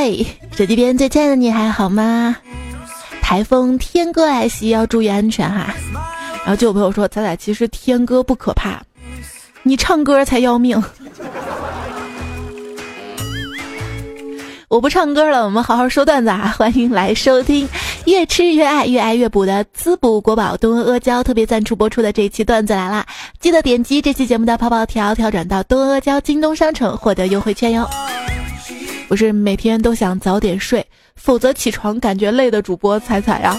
嗨，手机边最亲爱的你还好吗？台风天哥来袭，要注意安全哈。然后就有朋友说，咱俩其实天哥不可怕，你唱歌才要命。我不唱歌了，我们好好说段子啊！欢迎来收听越吃越爱、越爱越补的滋补国宝东阿阿胶特别赞助播出的这一期段子来啦！记得点击这期节目的泡泡条，跳转到东阿阿胶京东商城获得优惠券哟。不是每天都想早点睡，否则起床感觉累的主播彩彩呀。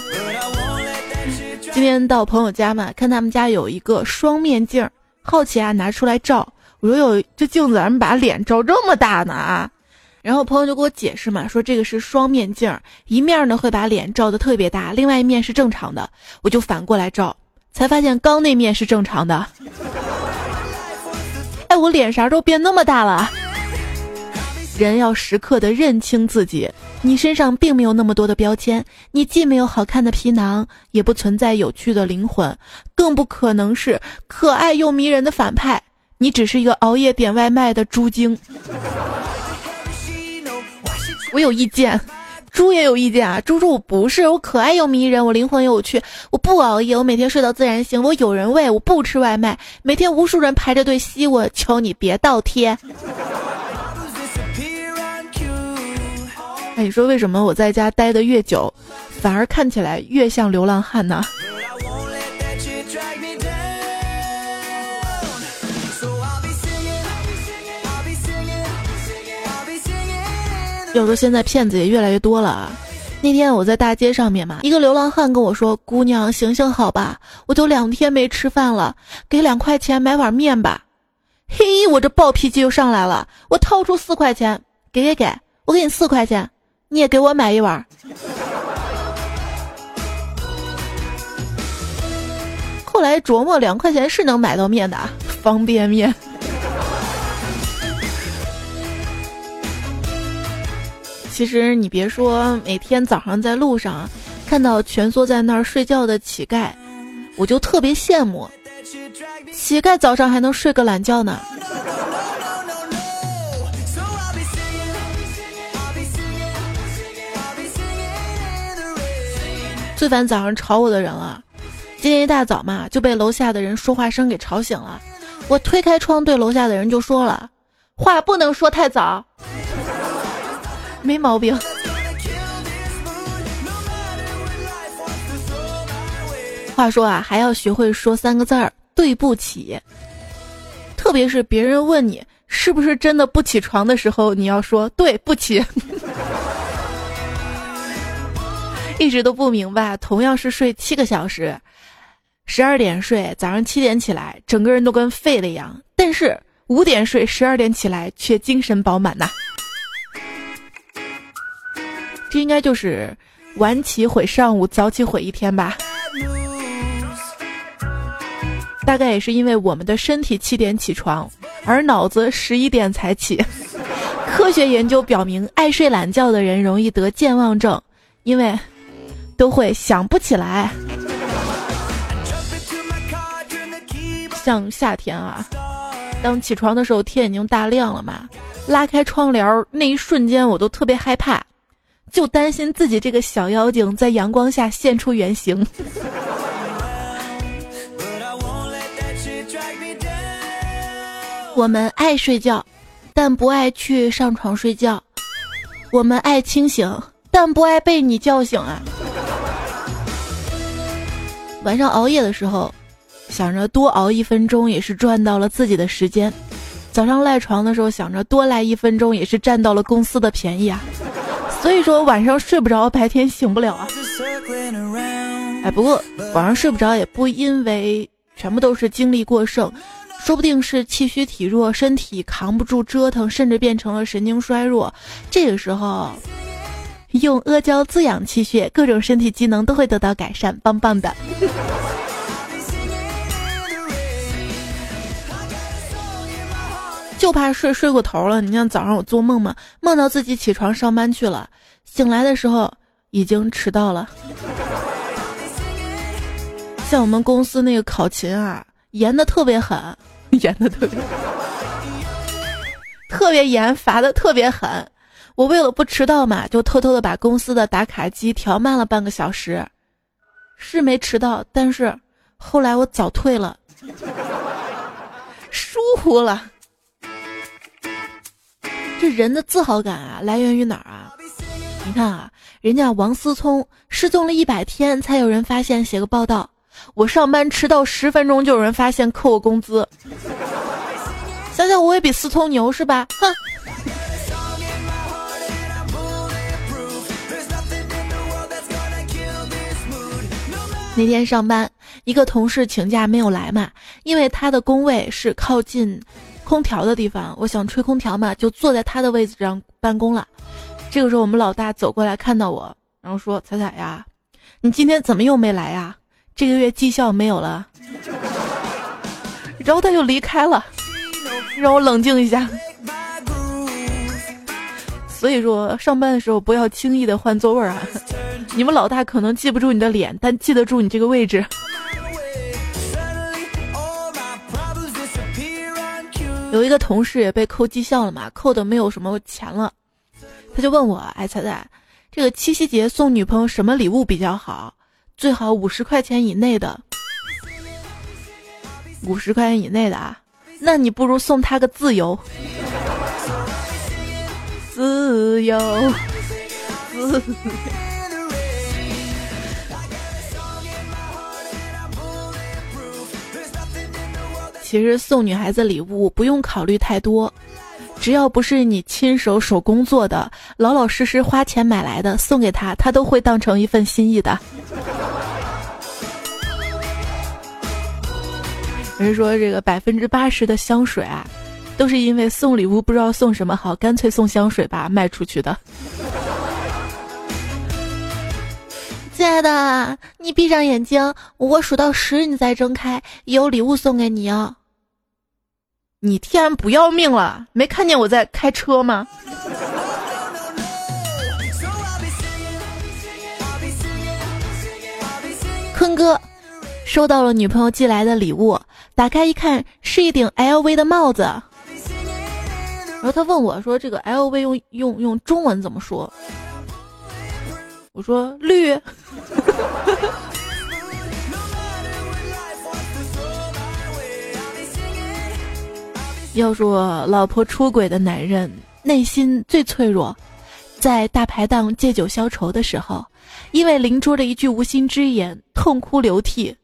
今天到朋友家嘛，看他们家有一个双面镜，好奇啊，拿出来照。我说有这镜子，咱们把脸照这么大呢啊？然后朋友就给我解释嘛，说这个是双面镜，一面呢会把脸照的特别大，另外一面是正常的。我就反过来照，才发现刚那面是正常的。哎，我脸啥时候变那么大了？人要时刻的认清自己，你身上并没有那么多的标签，你既没有好看的皮囊，也不存在有趣的灵魂，更不可能是可爱又迷人的反派。你只是一个熬夜点外卖的猪精。我有意见，猪也有意见啊！猪猪我不是，我可爱又迷人，我灵魂有趣，我不熬夜，我每天睡到自然醒，我有人喂，我不吃外卖，每天无数人排着队吸我，求你别倒贴。你说为什么我在家待的越久，反而看起来越像流浪汉呢？要说现在骗子也越来越多了啊！那天我在大街上面嘛，一个流浪汉跟我说：“姑娘，行行好吧，我都两天没吃饭了，给两块钱买碗面吧。”嘿，我这暴脾气又上来了，我掏出四块钱，给给给，我给你四块钱，你也给我买一碗。后来琢磨，两块钱是能买到面的，方便面。其实你别说，每天早上在路上看到蜷缩在那儿睡觉的乞丐，我就特别羡慕。乞丐早上还能睡个懒觉呢。最烦早上吵我的人了。今天一大早嘛，就被楼下的人说话声给吵醒了。我推开窗，对楼下的人就说了：“话不能说太早。”没毛病。话说啊，还要学会说三个字儿“对不起”。特别是别人问你是不是真的不起床的时候，你要说“对不起”。一直都不明白，同样是睡七个小时，十二点睡，早上七点起来，整个人都跟废了一样；但是五点睡，十二点起来，却精神饱满呐。这应该就是晚起毁上午，早起毁一天吧。大概也是因为我们的身体七点起床，而脑子十一点才起。科学研究表明，爱睡懒觉的人容易得健忘症，因为都会想不起来。像夏天啊，当起床的时候天已经大亮了嘛，拉开窗帘那一瞬间，我都特别害怕。就担心自己这个小妖精在阳光下现出原形。我们爱睡觉，但不爱去上床睡觉。我们爱清醒，但不爱被你叫醒啊。晚上熬夜的时候，想着多熬一分钟也是赚到了自己的时间；早上赖床的时候，想着多赖一分钟也是占到了公司的便宜啊。所以说晚上睡不着，白天醒不了啊。哎，不过晚上睡不着也不因为全部都是精力过剩，说不定是气虚体弱，身体扛不住折腾，甚至变成了神经衰弱。这个时候用阿胶滋养气血，各种身体机能都会得到改善，棒棒的。就怕睡睡过头了。你像早上我做梦嘛，梦到自己起床上班去了，醒来的时候已经迟到了。像我们公司那个考勤啊，严的特别狠，严的特别，特别严，罚的特别狠。我为了不迟到嘛，就偷偷的把公司的打卡机调慢了半个小时，是没迟到，但是后来我早退了，疏忽了。这人的自豪感啊，来源于哪儿啊？你看啊，人家王思聪失踪了一百天才有人发现，写个报道。我上班迟到十分钟就有人发现扣我工资，想想我也比思聪牛是吧？哼！那天上班，一个同事请假没有来嘛，因为他的工位是靠近空调的地方，我想吹空调嘛，就坐在他的位置上办公了。这个时候，我们老大走过来看到我，然后说：“彩彩呀，你今天怎么又没来呀？”这个月绩效没有了，然后他就离开了，让我冷静一下。所以说，上班的时候不要轻易的换座位啊！你们老大可能记不住你的脸，但记得住你这个位置。有一个同事也被扣绩效了嘛，扣的没有什么钱了，他就问我：“哎，彩彩，这个七夕节送女朋友什么礼物比较好？”最好五十块钱以内的，五十块钱以内的啊，那你不如送她个自由，自由，其实送女孩子礼物不用考虑太多，只要不是你亲手手工做的，老老实实花钱买来的，送给她，她都会当成一份心意的。人说这个百分之八十的香水啊，都是因为送礼物不知道送什么好，干脆送香水吧卖出去的。亲爱的，你闭上眼睛，我数到十你再睁开，有礼物送给你哦。你天不要命了？没看见我在开车吗？坤哥。收到了女朋友寄来的礼物，打开一看是一顶 LV 的帽子。然后他问我说：“这个 LV 用用用中文怎么说？”我说：“绿。”要说老婆出轨的男人内心最脆弱，在大排档借酒消愁的时候，因为邻桌的一句无心之言，痛哭流涕。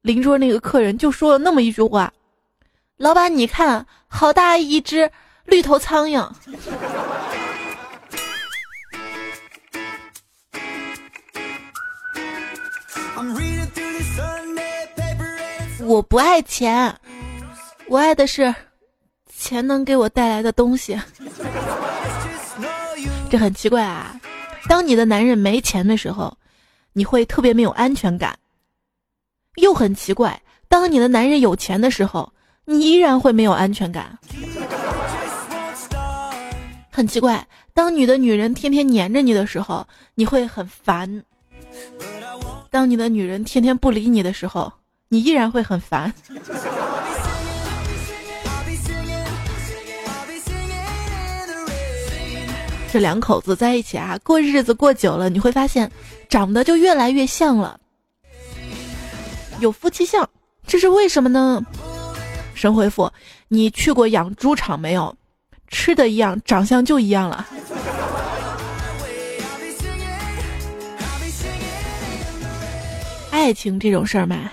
邻桌那个客人就说了那么一句话：“老板，你看，好大一只绿头苍蝇。”我不爱钱，我爱的是钱能给我带来的东西。这很奇怪啊！当你的男人没钱的时候，你会特别没有安全感。又很奇怪，当你的男人有钱的时候，你依然会没有安全感。很奇怪，当你的女人天天黏着你的时候，你会很烦；当你的女人天天不理你的时候，你依然会很烦。这两口子在一起啊，过日子过久了，你会发现，长得就越来越像了。有夫妻相，这是为什么呢？神回复：你去过养猪场没有？吃的一样，长相就一样了。爱情这种事儿嘛，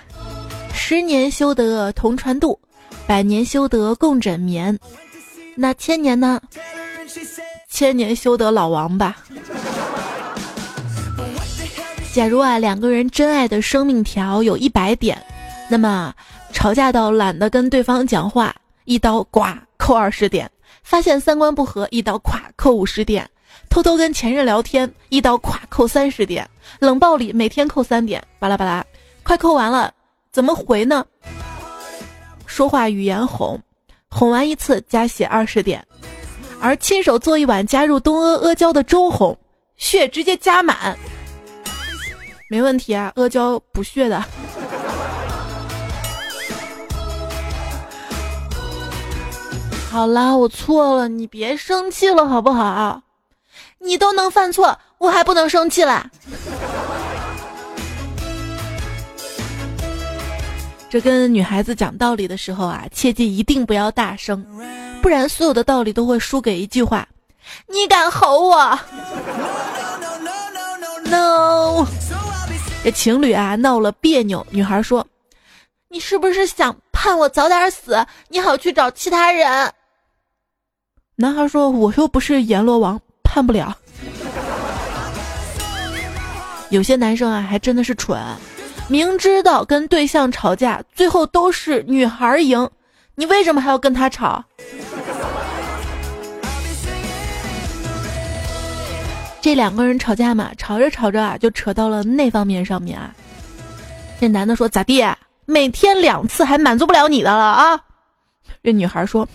十年修得同船渡，百年修得共枕眠，那千年呢？千年修得老王吧。假如啊，两个人真爱的生命条有一百点，那么吵架到懒得跟对方讲话，一刀刮扣二十点；发现三观不合，一刀垮扣五十点；偷偷跟前任聊天，一刀垮扣三十点；冷暴力每天扣三点，巴拉巴拉，快扣完了，怎么回呢？说话语言哄，哄完一次加血二十点，而亲手做一碗加入东阿阿胶的粥哄，血直接加满。没问题啊，阿胶补血的。好啦，我错了，你别生气了好不好？你都能犯错，我还不能生气啦？这跟女孩子讲道理的时候啊，切记一定不要大声，不然所有的道理都会输给一句话：“你敢吼我？”No。这情侣啊闹了别扭，女孩说：“你是不是想盼我早点死，你好去找其他人？”男孩说：“我又不是阎罗王，判不了。”有些男生啊，还真的是蠢。明知道跟对象吵架，最后都是女孩赢，你为什么还要跟他吵？这两个人吵架嘛，吵着吵着啊，就扯到了那方面上面啊。这男的说：“咋地？每天两次还满足不了你的了啊？”这女孩说：“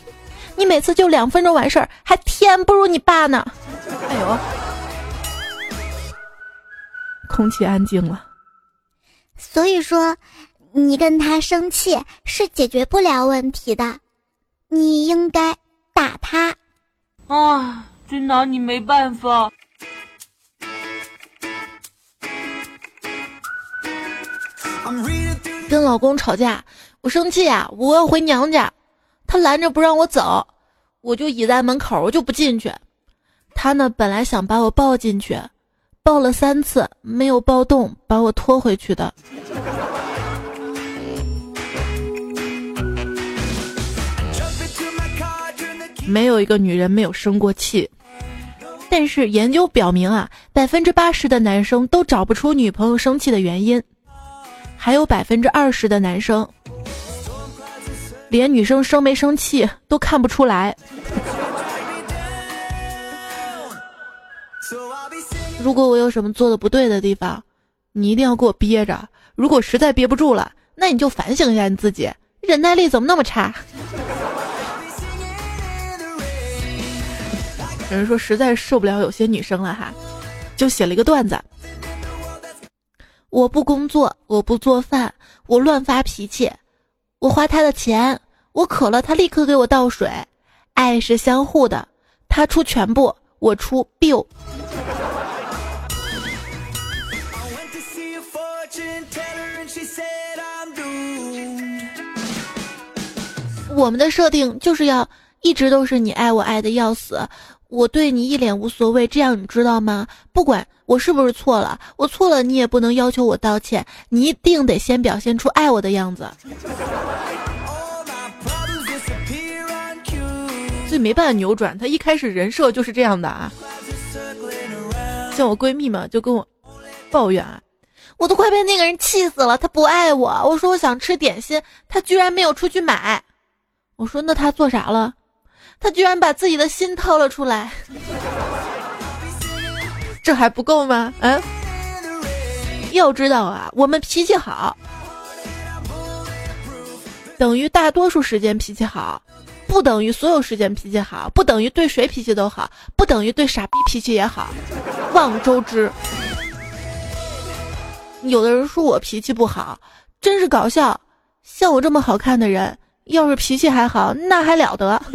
你每次就两分钟完事儿，还天不如你爸呢。”哎呦，空气安静了。所以说，你跟他生气是解决不了问题的，你应该打他。啊，真拿你没办法。跟老公吵架，我生气啊，我要回娘家，他拦着不让我走，我就倚在门口，我就不进去。他呢，本来想把我抱进去。抱了三次没有抱动，把我拖回去的。没有一个女人没有生过气，但是研究表明啊，百分之八十的男生都找不出女朋友生气的原因，还有百分之二十的男生连女生生没生气都看不出来。如果我有什么做的不对的地方，你一定要给我憋着。如果实在憋不住了，那你就反省一下你自己，忍耐力怎么那么差？有人说实在受不了有些女生了哈，就写了一个段子：我不工作，我不做饭，我乱发脾气，我花他的钱，我渴了他立刻给我倒水，爱是相互的，他出全部，我出 bill。我们的设定就是要一直都是你爱我爱的要死，我对你一脸无所谓，这样你知道吗？不管我是不是错了，我错了你也不能要求我道歉，你一定得先表现出爱我的样子。所以没办法扭转，他一开始人设就是这样的啊。像我闺蜜嘛，就跟我抱怨啊，我都快被那个人气死了，他不爱我。我说我想吃点心，他居然没有出去买。我说那他做啥了？他居然把自己的心掏了出来，这还不够吗？嗯，要知道啊，我们脾气好，等于大多数时间脾气好，不等于所有时间脾气好，不等于对谁脾气都好，不等于对傻逼脾气也好，望周知。有的人说我脾气不好，真是搞笑。像我这么好看的人。要是脾气还好，那还了得。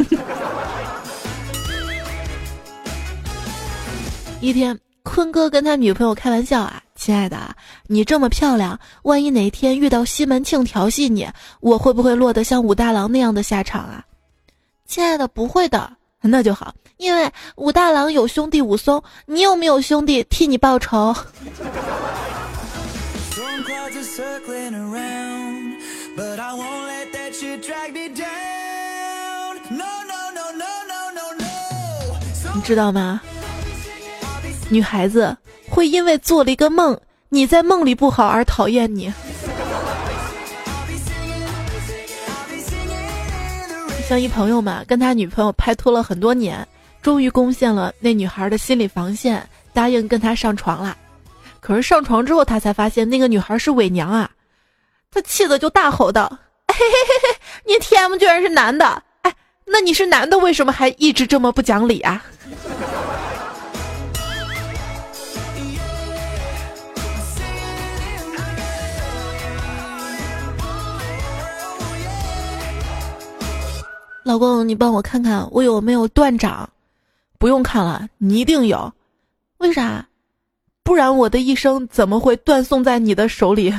一天，坤哥跟他女朋友开玩笑啊：“亲爱的，你这么漂亮，万一哪天遇到西门庆调戏你，我会不会落得像武大郎那样的下场啊？”亲爱的，不会的，那就好，因为武大郎有兄弟武松，你有没有兄弟替你报仇？你知道吗？女孩子会因为做了一个梦，你在梦里不好而讨厌你。像一朋友嘛，跟他女朋友拍拖了很多年，终于攻陷了那女孩的心理防线，答应跟他上床了。可是上床之后，他才发现那个女孩是伪娘啊！他气得就大吼道。嘿嘿嘿嘿，你 T M 居然是男的，那你是男的，为什么还一直这么不讲理啊？老公，你帮我看看我有没有断掌？不用看了，你一定有。为啥？不然我的一生怎么会断送在你的手里？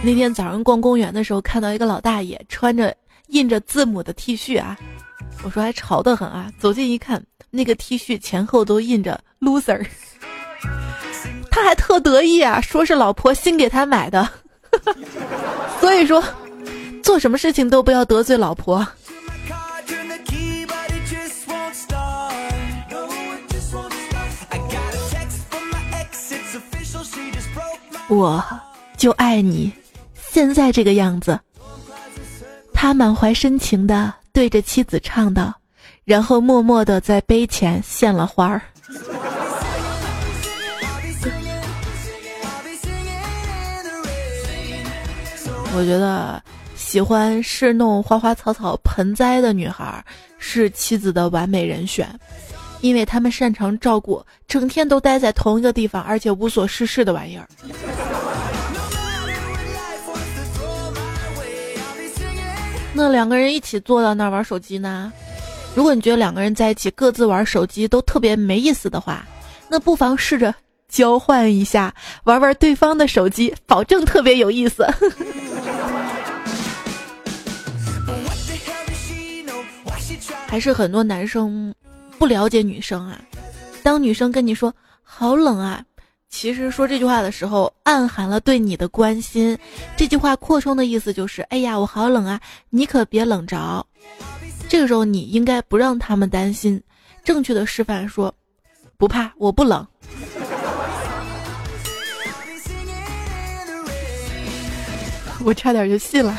那天早上逛公园的时候，看到一个老大爷穿着印着字母的 T 恤啊，我说还潮得很啊。走近一看，那个 T 恤前后都印着 loser，他还特得意啊，说是老婆新给他买的。所以说，做什么事情都不要得罪老婆。我就爱你，现在这个样子。他满怀深情的对着妻子唱道，然后默默的在碑前献了花儿。我觉得喜欢侍弄花花草草盆栽的女孩是妻子的完美人选。因为他们擅长照顾整天都待在同一个地方，而且无所事事的玩意儿。那两个人一起坐到那儿玩手机呢？如果你觉得两个人在一起各自玩手机都特别没意思的话，那不妨试着交换一下，玩玩对方的手机，保证特别有意思。还是很多男生。不了解女生啊，当女生跟你说好冷啊，其实说这句话的时候暗含了对你的关心。这句话扩充的意思就是，哎呀，我好冷啊，你可别冷着。这个时候你应该不让他们担心，正确的示范说，不怕，我不冷。我差点就信了。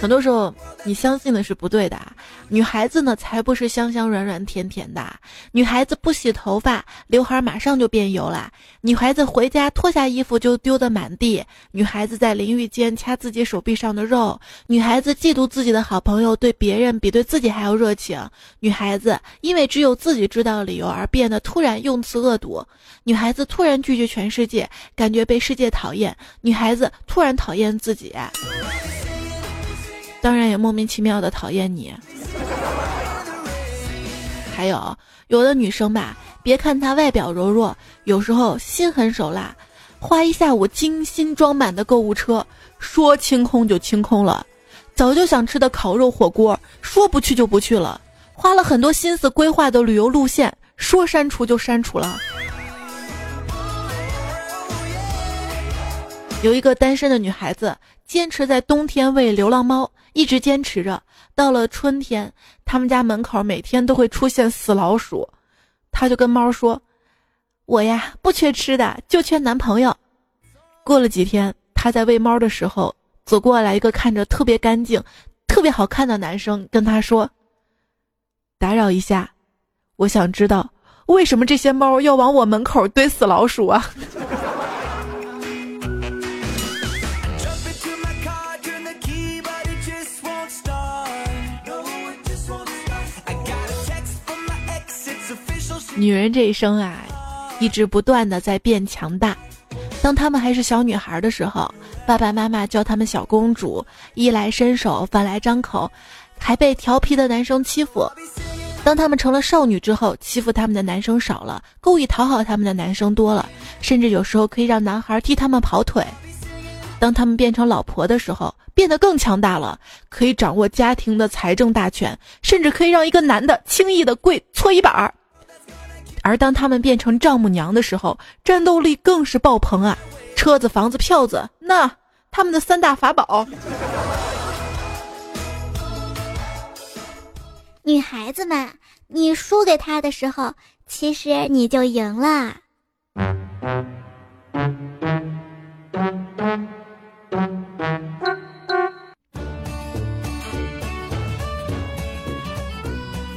很多时候。你相信的是不对的啊，女孩子呢才不是香香软软甜甜的。女孩子不洗头发，刘海马上就变油了。女孩子回家脱下衣服就丢得满地。女孩子在淋浴间掐自己手臂上的肉。女孩子嫉妒自己的好朋友对别人比对自己还要热情。女孩子因为只有自己知道理由而变得突然用词恶毒。女孩子突然拒绝全世界，感觉被世界讨厌。女孩子突然讨厌自己。当然也莫名其妙的讨厌你。还有有的女生吧，别看她外表柔弱，有时候心狠手辣，花一下午精心装满的购物车，说清空就清空了；早就想吃的烤肉火锅，说不去就不去了；花了很多心思规划的旅游路线，说删除就删除了。有一个单身的女孩子，坚持在冬天喂流浪猫。一直坚持着，到了春天，他们家门口每天都会出现死老鼠，他就跟猫说：“我呀，不缺吃的，就缺男朋友。”过了几天，他在喂猫的时候，走过来一个看着特别干净、特别好看的男生，跟他说：“打扰一下，我想知道为什么这些猫要往我门口堆死老鼠啊？”女人这一生啊，一直不断的在变强大。当她们还是小女孩的时候，爸爸妈妈叫她们小公主，衣来伸手，饭来张口，还被调皮的男生欺负。当她们成了少女之后，欺负她们的男生少了，故意讨好她们的男生多了，甚至有时候可以让男孩替她们跑腿。当她们变成老婆的时候，变得更强大了，可以掌握家庭的财政大权，甚至可以让一个男的轻易的跪搓衣板儿。而当他们变成丈母娘的时候，战斗力更是爆棚啊！车子、房子、票子，那他们的三大法宝。女孩子们，你输给他的时候，其实你就赢了。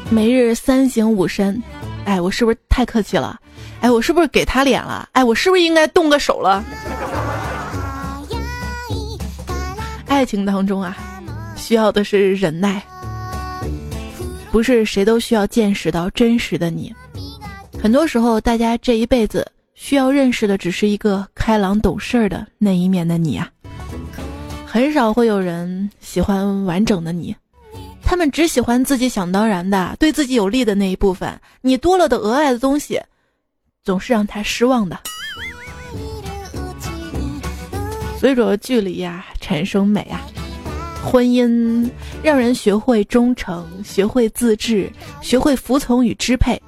每日三省吾身。哎，我是不是太客气了？哎，我是不是给他脸了？哎，我是不是应该动个手了？爱情当中啊，需要的是忍耐，不是谁都需要见识到真实的你。很多时候，大家这一辈子需要认识的只是一个开朗懂事儿的那一面的你啊。很少会有人喜欢完整的你，他们只喜欢自己想当然的、对自己有利的那一部分，你多了的额外的东西，总是让他失望的。所以说，距离呀，产生美啊。婚姻让人学会忠诚，学会自制，学会服从与支配。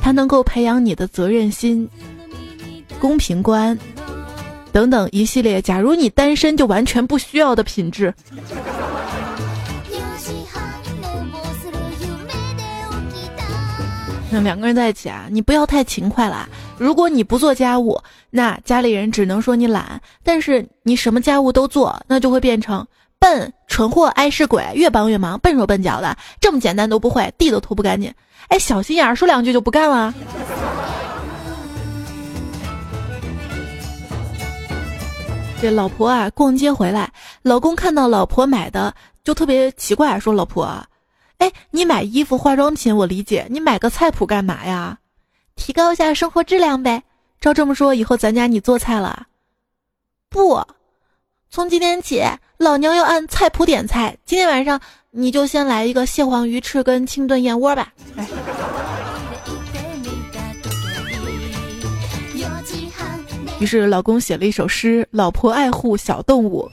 它能够培养你的责任心、公平观等等一系列。假如你单身，就完全不需要的品质。两个人在一起啊，你不要太勤快了。如果你不做家务，那家里人只能说你懒；但是你什么家务都做，那就会变成笨、蠢货、碍事鬼，越帮越忙，笨手笨脚的，这么简单都不会，地都拖不干净。哎，小心眼儿，说两句就不干了。这老婆啊，逛街回来，老公看到老婆买的，就特别奇怪，说：“老婆，哎，你买衣服、化妆品我理解，你买个菜谱干嘛呀？提高一下生活质量呗。照这么说，以后咱家你做菜了？不，从今天起，老娘要按菜谱点菜。今天晚上。”你就先来一个蟹黄鱼翅跟清炖燕窝吧。于是老公写了一首诗：老婆爱护小动物。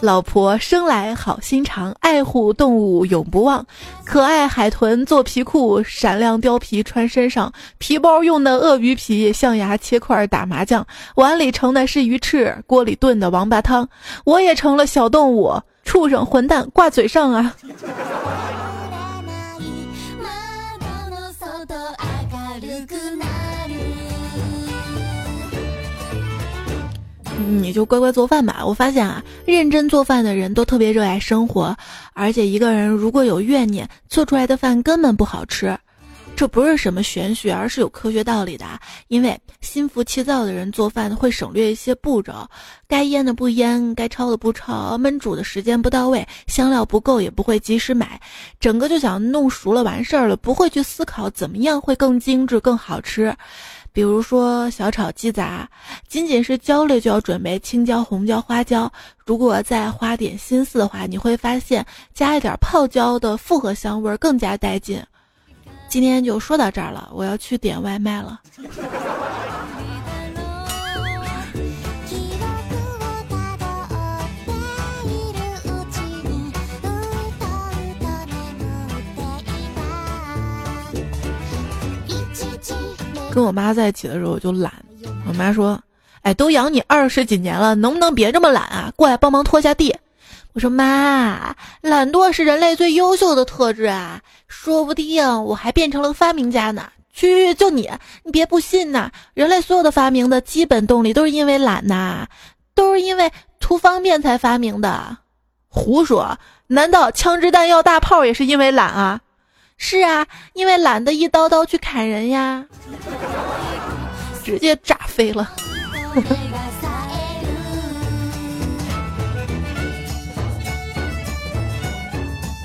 老婆生来好心肠，爱护动物永不忘。可爱海豚做皮裤，闪亮貂皮穿身上。皮包用的鳄鱼皮，象牙切块打麻将。碗里盛的是鱼翅，锅里炖的王八汤。我也成了小动物，畜生混蛋挂嘴上啊！你就乖乖做饭吧。我发现啊，认真做饭的人都特别热爱生活，而且一个人如果有怨念，做出来的饭根本不好吃。这不是什么玄学，而是有科学道理的。因为心浮气躁的人做饭会省略一些步骤，该腌的不腌，该焯的不焯，焖煮的时间不到位，香料不够也不会及时买，整个就想弄熟了完事儿了，不会去思考怎么样会更精致、更好吃。比如说小炒鸡杂，仅仅是焦虑就要准备青椒、红椒、花椒。如果再花点心思的话，你会发现加一点泡椒的复合香味更加带劲。今天就说到这儿了，我要去点外卖了。跟我妈在一起的时候我就懒，我妈说：“哎，都养你二十几年了，能不能别这么懒啊？过来帮忙拖下地。”我说：“妈，懒惰是人类最优秀的特质啊，说不定我还变成了发明家呢。”去，就你，你别不信呐！人类所有的发明的基本动力都是因为懒呐，都是因为图方便才发明的。胡说！难道枪支弹药大炮也是因为懒啊？是啊，因为懒得一刀刀去砍人呀，直接炸飞了。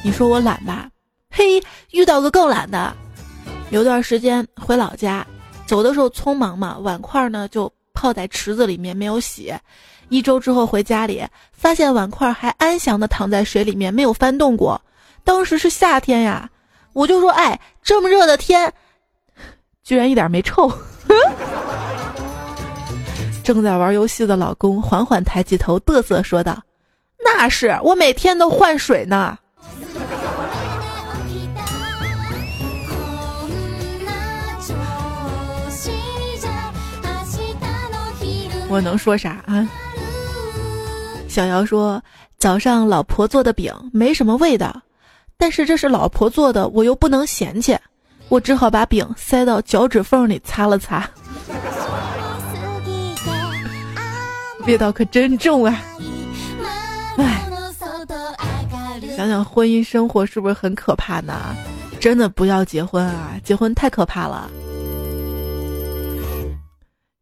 你说我懒吧？嘿，遇到个更懒的。有段时间回老家，走的时候匆忙嘛，碗筷呢就泡在池子里面没有洗。一周之后回家里，发现碗筷还安详的躺在水里面，没有翻动过。当时是夏天呀。我就说，哎，这么热的天，居然一点没臭。正在玩游戏的老公缓缓抬起头，嘚瑟说道：“那是我每天都换水呢。”我能说啥啊？小姚说：“早上老婆做的饼没什么味道。”但是这是老婆做的，我又不能嫌弃，我只好把饼塞到脚趾缝里擦了擦，味道可真重啊！唉，想想婚姻生活是不是很可怕呢？真的不要结婚啊！结婚太可怕了。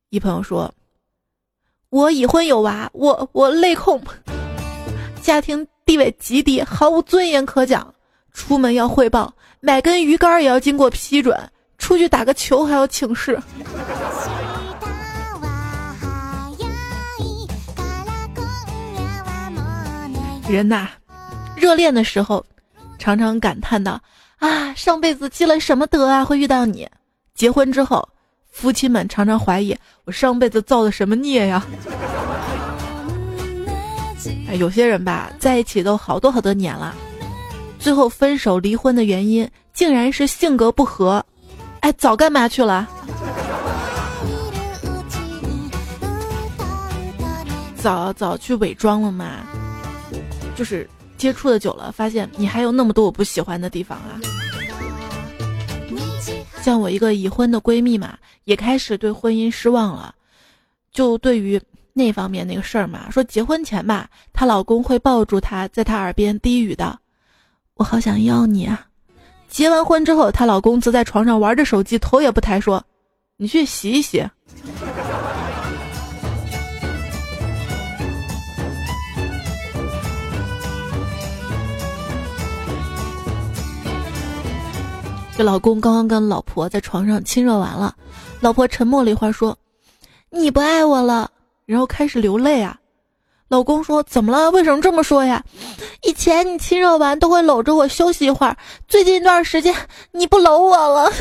一朋友说：“我已婚有娃，我我泪控，家庭地位极低，毫无尊严可讲。”出门要汇报，买根鱼竿也要经过批准，出去打个球还要请示。人呐，热恋的时候，常常感叹道：“啊，上辈子积了什么德啊，会遇到你。”结婚之后，夫妻们常常怀疑我上辈子造的什么孽呀。哎，有些人吧，在一起都好多好多年了，最后分手离婚的原因竟然是性格不合。哎，早干嘛去了？早早去伪装了嘛？就是接触的久了，发现你还有那么多我不喜欢的地方啊。像我一个已婚的闺蜜嘛，也开始对婚姻失望了。就对于那方面那个事儿嘛，说结婚前吧，她老公会抱住她，在她耳边低语道：“我好想要你啊。”结完婚之后，她老公则在床上玩着手机，头也不抬，说：“你去洗一洗。”这老公刚刚跟老婆在床上亲热完了，老婆沉默了一会儿说：“你不爱我了。”然后开始流泪啊。老公说：“怎么了？为什么这么说呀？以前你亲热完都会搂着我休息一会儿，最近一段时间你不搂我了。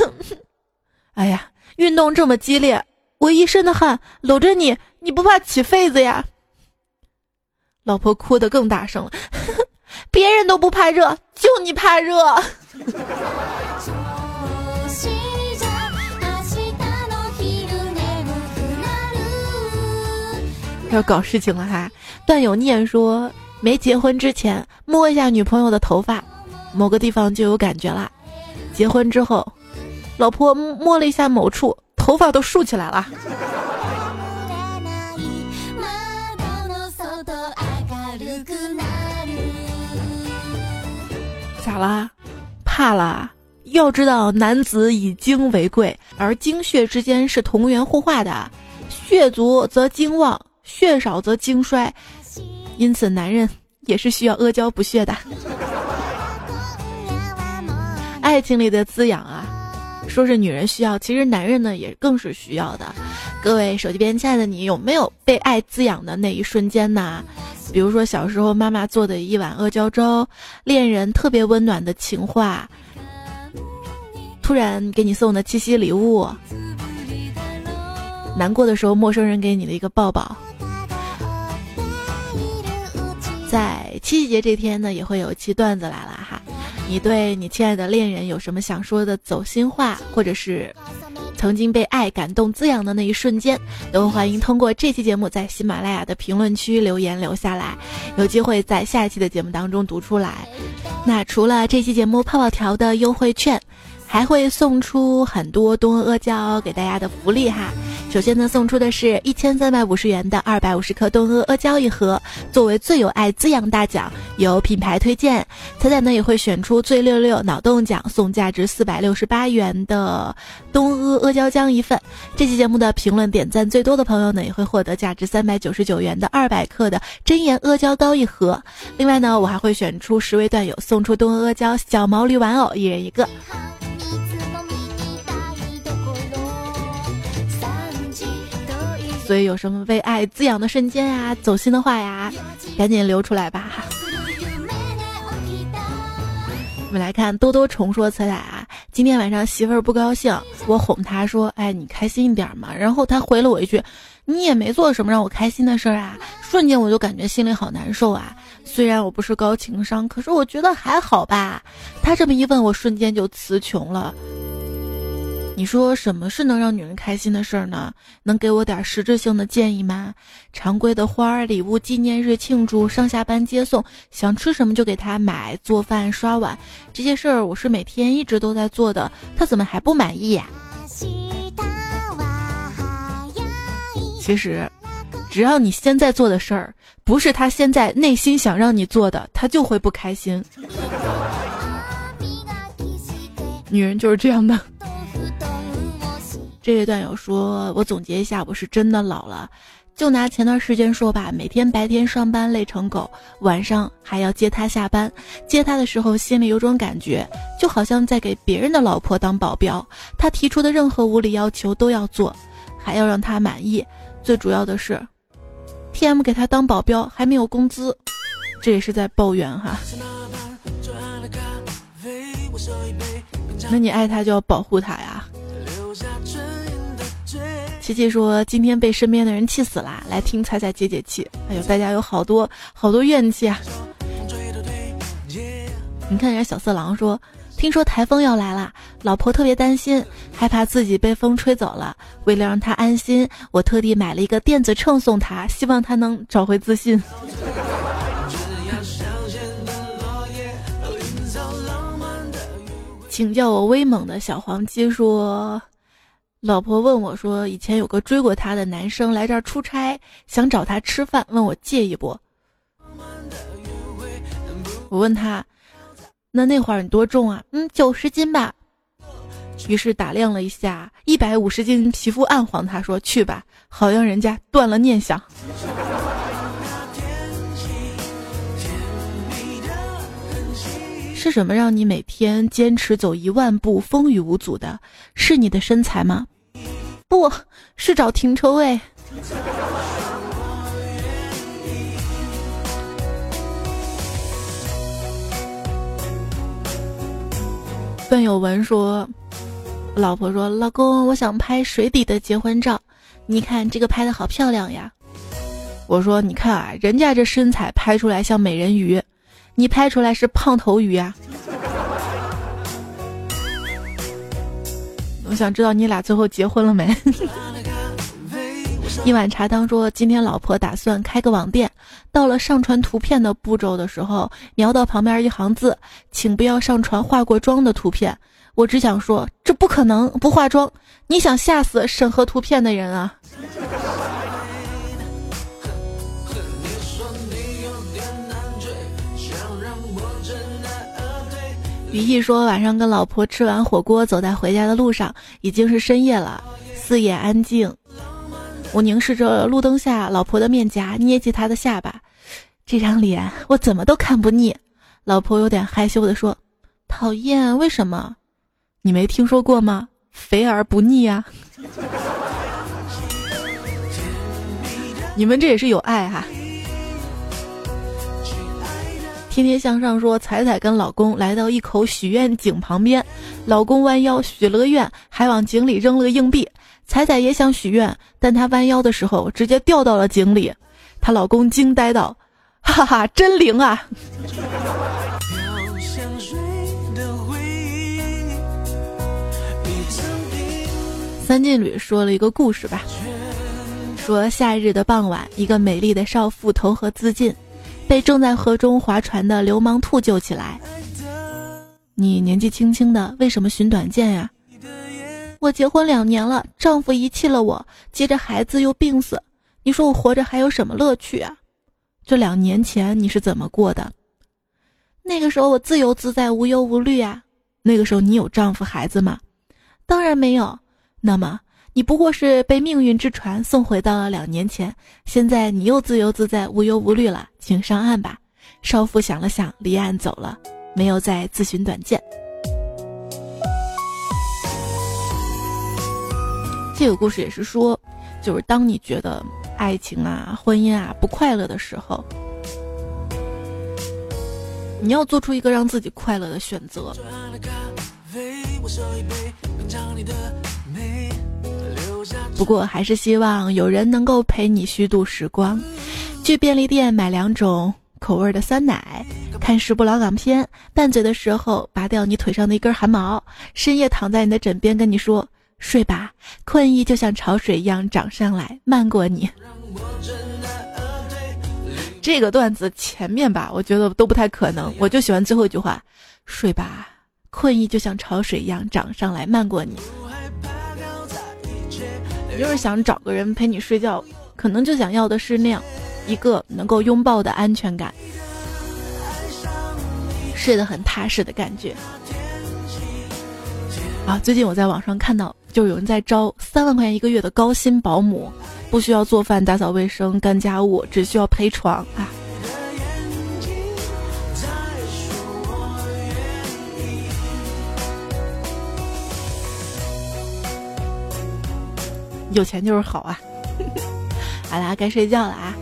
哎呀，运动这么激烈，我一身的汗，搂着你，你不怕起痱子呀？”老婆哭得更大声了：“ 别人都不怕热，就你怕热。”要搞事情了哈！段有念说，没结婚之前摸一下女朋友的头发，某个地方就有感觉啦。结婚之后，老婆摸了一下某处，头发都竖起来了。咋啦？怕啦？要知道，男子以精为贵，而精血之间是同源互化的，血足则精旺。血少则精衰，因此男人也是需要阿胶补血的。爱情里的滋养啊，说是女人需要，其实男人呢也更是需要的。各位手机边亲爱的你，有没有被爱滋养的那一瞬间呢？比如说小时候妈妈做的一碗阿胶粥，恋人特别温暖的情话，突然给你送的七夕礼物，难过的时候陌生人给你的一个抱抱。在七夕节这天呢，也会有一期段子来了哈。你对你亲爱的恋人有什么想说的走心话，或者是曾经被爱感动滋养的那一瞬间，都欢迎通过这期节目在喜马拉雅的评论区留言留下来，有机会在下一期的节目当中读出来。那除了这期节目泡泡条的优惠券。还会送出很多东阿阿胶给大家的福利哈。首先呢，送出的是一千三百五十元的二百五十克东阿阿胶一盒，作为最有爱滋养大奖，有品牌推荐。彩彩呢也会选出最六六脑洞奖，送价值四百六十八元的东阿阿胶浆一份。这期节目的评论点赞最多的朋友呢，也会获得价值三百九十九元的二百克的真言阿胶膏一盒。另外呢，我还会选出十位段友，送出东阿阿胶小毛驴玩偶，一人一个。所以有什么为爱滋养的瞬间呀，走心的话呀，赶紧留出来吧哈。我们来看多多重说：“彩彩啊，今天晚上媳妇儿不高兴，我哄她说，哎，你开心一点嘛。然后她回了我一句，你也没做什么让我开心的事儿啊。瞬间我就感觉心里好难受啊。虽然我不是高情商，可是我觉得还好吧。她这么一问，我瞬间就词穷了。”你说什么是能让女人开心的事儿呢？能给我点实质性的建议吗？常规的花儿、礼物、纪念日庆祝、上下班接送，想吃什么就给他买，做饭、刷碗，这些事儿我是每天一直都在做的，他怎么还不满意呀？其实，只要你现在做的事儿不是他现在内心想让你做的，他就会不开心。女人就是这样的。这位段友说：“我总结一下，我是真的老了。就拿前段时间说吧，每天白天上班累成狗，晚上还要接他下班。接他的时候，心里有种感觉，就好像在给别人的老婆当保镖。他提出的任何无理要求都要做，还要让他满意。最主要的是，T.M 给他当保镖还没有工资，这也是在抱怨哈。”那你爱他就要保护他呀。琪琪说今天被身边的人气死了，来听彩彩解解气。哎呦，大家有好多好多怨气啊！你看人家小色狼说，听说台风要来了，老婆特别担心，害怕自己被风吹走了。为了让她安心，我特地买了一个电子秤送她，希望她能找回自信。请叫我威猛的小黄鸡说，老婆问我说，以前有个追过她的男生来这儿出差，想找她吃饭，问我介意不？我问他。那那会儿你多重啊？嗯，九十斤吧。于是打量了一下，一百五十斤，皮肤暗黄。他说：“去吧，好让人家断了念想。”是什么让你每天坚持走一万步风雨无阻的？是你的身材吗？不是找停车位。段友文说：“老婆说，老公，我想拍水底的结婚照，你看这个拍的好漂亮呀。”我说：“你看啊，人家这身材拍出来像美人鱼，你拍出来是胖头鱼啊。”我想知道你俩最后结婚了没？一碗茶汤说：“今天老婆打算开个网店。”到了上传图片的步骤的时候，瞄到旁边一行字，请不要上传化过妆的图片。我只想说，这不可能不化妆！你想吓死审核图片的人啊！于毅说，晚上跟老婆吃完火锅，走在回家的路上，已经是深夜了，四野安静。我凝视着路灯下老婆的面颊，捏起她的下巴，这张脸我怎么都看不腻。老婆有点害羞地说：“讨厌，为什么？你没听说过吗？肥而不腻呀。你们这也是有爱哈。”天天向上说，彩彩跟老公来到一口许愿井旁边，老公弯腰许了个愿，还往井里扔了个硬币。彩彩也想许愿，但她弯腰的时候直接掉到了井里。她老公惊呆道：“哈哈，真灵啊！”三进旅说了一个故事吧，说夏日的傍晚，一个美丽的少妇投河自尽，被正在河中划船的流氓兔救起来。你年纪轻轻的，为什么寻短见呀？我结婚两年了，丈夫遗弃了我，接着孩子又病死，你说我活着还有什么乐趣啊？这两年前你是怎么过的？那个时候我自由自在，无忧无虑啊。那个时候你有丈夫孩子吗？当然没有。那么你不过是被命运之船送回到了两年前，现在你又自由自在，无忧无虑了，请上岸吧。少妇想了想，离岸走了，没有再自寻短见。这个故事也是说，就是当你觉得爱情啊、婚姻啊不快乐的时候，你要做出一个让自己快乐的选择。不过还是希望有人能够陪你虚度时光，去便利店买两种口味的酸奶，看十部老港片，拌嘴的时候拔掉你腿上的一根汗毛，深夜躺在你的枕边跟你说。睡吧，困意就像潮水一样涨上来，漫过你。这个段子前面吧，我觉得都不太可能，我就喜欢最后一句话：睡吧，困意就像潮水一样涨上来，漫过你。你就是想找个人陪你睡觉，可能就想要的是那样一个能够拥抱的安全感，睡得很踏实的感觉。啊，最近我在网上看到。就有人在招三万块钱一个月的高薪保姆，不需要做饭、打扫卫生、干家务，只需要陪床啊！有钱就是好啊！好啦，该睡觉了啊！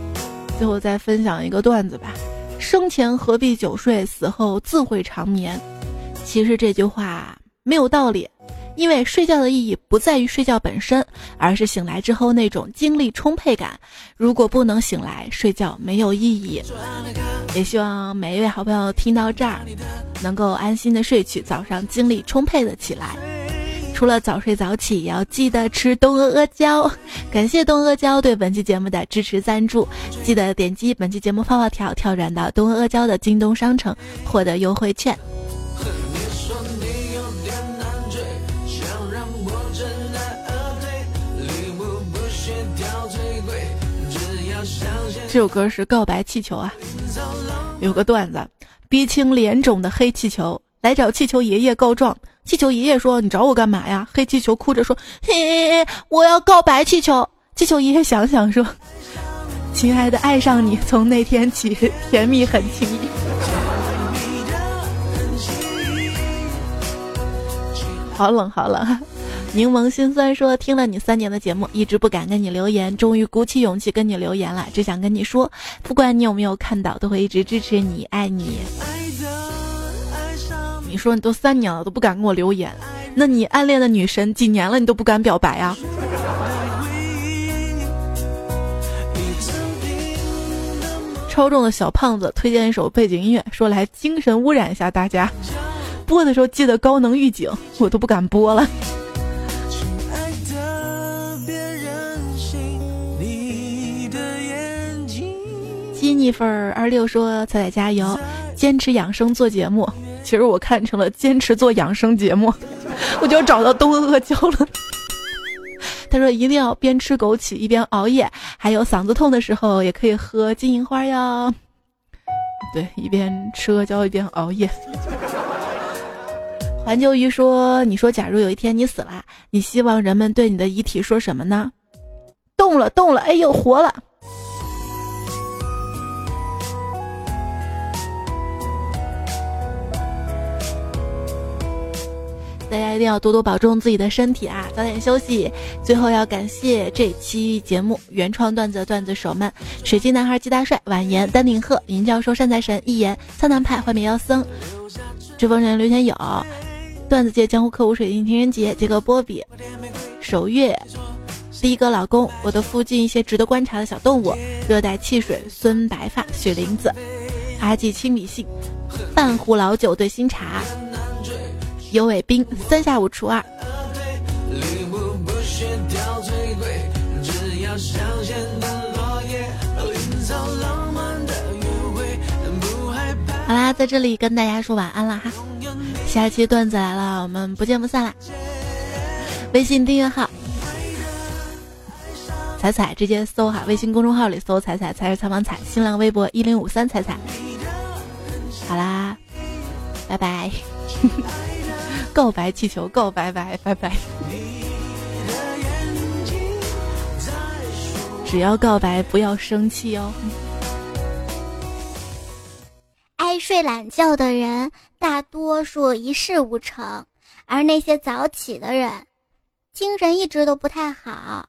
最后再分享一个段子吧：生前何必久睡，死后自会长眠。其实这句话没有道理，因为睡觉的意义不在于睡觉本身，而是醒来之后那种精力充沛感。如果不能醒来，睡觉没有意义。也希望每一位好朋友听到这儿，能够安心的睡去，早上精力充沛的起来。除了早睡早起，也要记得吃东阿阿胶。感谢东阿阿胶对本期节目的支持赞助，记得点击本期节目泡泡条，跳转到东阿阿胶的京东商城，获得优惠券。这首歌是《告白气球》啊，有个段子：鼻青脸肿的黑气球来找气球爷爷告状，气球爷爷说：“你找我干嘛呀？”黑气球哭着说：“嘿，我要告白气球。”气球爷爷想想说：“亲爱的，爱上你，从那天起，甜蜜很轻易。”好冷，好冷。柠檬心酸说：“听了你三年的节目，一直不敢跟你留言，终于鼓起勇气跟你留言了。只想跟你说，不管你有没有看到，都会一直支持你，爱你。”爱你说你都三年了都不敢跟我留言，那你暗恋的女神几年了你都不敢表白啊？超重的小胖子推荐一首背景音乐，说来精神污染一下大家。播的时候记得高能预警，我都不敢播了。金妮粉二六说：“彩彩加油，坚持养生做节目。”其实我看成了坚持做养生节目，我就找到东阿阿胶了。他说一定要边吃枸杞一边熬夜，还有嗓子痛的时候也可以喝金银花哟。对，一边吃阿胶一边熬夜。环球鱼说：“你说，假如有一天你死了，你希望人们对你的遗体说什么呢？”动了，动了，哎呦，活了！大家一定要多多保重自己的身体啊，早点休息。最后要感谢这期节目原创段子段子手们：水晶男孩季大帅、婉言、丹顶鹤、林教授、善财神、一言、苍南派、幻灭妖僧、追风人刘天友、段子界江湖客户水晶情人节、杰克波比、守月、第一个老公、我的附近一些值得观察的小动物、热带汽水、孙白发、雪玲子、阿纪亲笔信、半壶老酒兑新茶。尤伟斌，三下五除二。好啦，在这里跟大家说晚安了哈，下期段子来了，我们不见不散啦！微信订阅号彩彩直接搜哈，微信公众号里搜彩彩才是采访彩，新浪微博一零五三彩彩。好啦，拜拜。告白气球，告白白，拜拜。只要告白，不要生气哦。爱睡懒觉的人，大多数一事无成，而那些早起的人，精神一直都不太好。